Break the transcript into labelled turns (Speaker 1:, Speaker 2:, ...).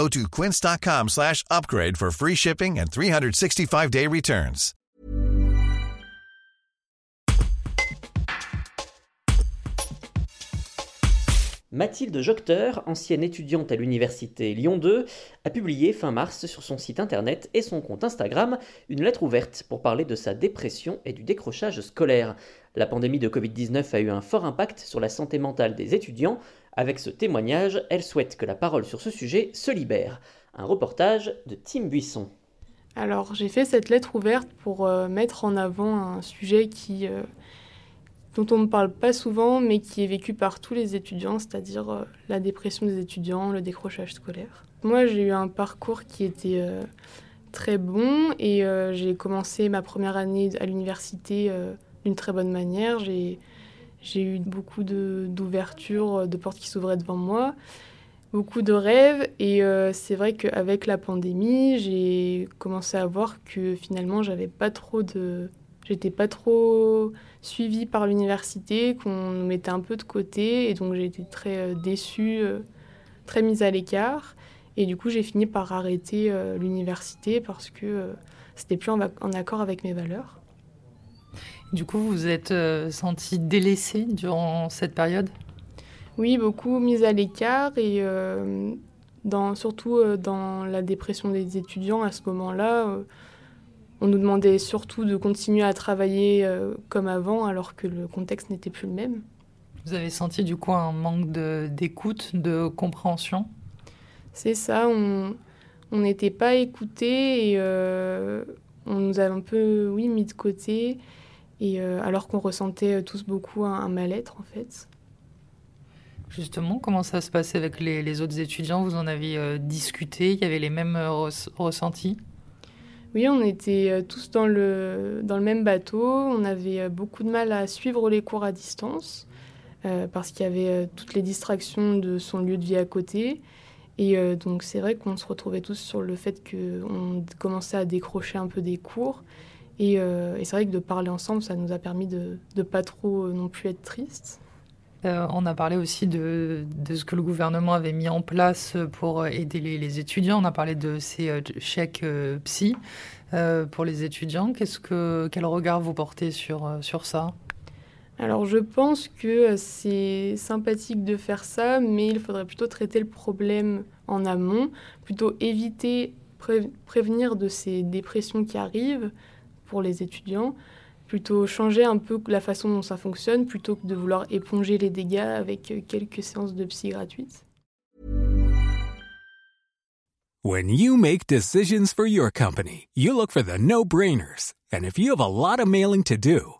Speaker 1: Go to quince.com slash upgrade for free shipping and 365-day returns.
Speaker 2: Mathilde Jocteur, ancienne étudiante à l'université Lyon 2, a publié fin mars sur son site internet et son compte Instagram une lettre ouverte pour parler de sa dépression et du décrochage scolaire. La pandémie de Covid-19 a eu un fort impact sur la santé mentale des étudiants. Avec ce témoignage, elle souhaite que la parole sur ce sujet se libère. Un reportage de Tim Buisson.
Speaker 3: Alors j'ai fait cette lettre ouverte pour euh, mettre en avant un sujet qui... Euh, dont on ne parle pas souvent, mais qui est vécu par tous les étudiants, c'est-à-dire euh, la dépression des étudiants, le décrochage scolaire. Moi, j'ai eu un parcours qui était très bon et j'ai commencé ma première année à l'université d'une très bonne manière. J'ai, eu beaucoup d'ouvertures, de, portes qui s'ouvraient devant moi, beaucoup de rêves et c'est vrai qu'avec la pandémie, j'ai commencé à voir que finalement, j'avais pas trop de J'étais pas trop suivie par l'université, qu'on mettait un peu de côté, et donc j'ai été très euh, déçue, euh, très mise à l'écart. Et du coup, j'ai fini par arrêter euh, l'université parce que c'était plus en, accord avec mes valeurs.
Speaker 4: Du coup, vous êtes sentie délaissée durant cette période?
Speaker 3: Oui, beaucoup mise à l'écart et dans, surtout dans la dépression des étudiants à ce moment-là on nous demandait surtout de continuer à travailler euh, comme avant alors que le contexte n'était plus le même.
Speaker 4: Vous avez senti du coup un manque d'écoute, de, compréhension?
Speaker 3: C'est ça, on n'était pas écoutés et euh, on nous a un peu oui, mis de côté et, euh, alors qu'on ressentait tous beaucoup un, mal-être en fait.
Speaker 4: Justement, comment ça se passait avec les, autres étudiants? Vous en aviez discuté? Il y avait les mêmes ressentis?
Speaker 3: Oui, on était euh, tous dans le, dans le même bateau. On avait euh, beaucoup de mal à suivre les cours à distance euh, parce qu'il y avait toutes les distractions de son lieu de vie à côté. Et donc c'est vrai qu'on se retrouvait tous sur le fait qu'on commençait à décrocher un peu des cours. Et, c'est vrai que de parler ensemble, ça nous a permis de ne pas trop non plus être tristes.
Speaker 4: on a parlé aussi de, ce que le gouvernement avait mis en place pour aider les, étudiants. On a parlé de ces chèques psy. Euh, pour les étudiants. Quel regard vous portez sur, euh, sur ça?
Speaker 3: Alors je pense que c'est sympathique de faire ça, mais il faudrait plutôt traiter le problème en amont, plutôt éviter, prévenir de ces dépressions qui arrivent pour les étudiants, plutôt changer un peu la façon dont ça fonctionne, plutôt que de vouloir éponger les dégâts avec quelques séances de psy gratuites.
Speaker 5: When you make decisions for your company, you look for the no-brainers. And if you have a lot of mailing to do,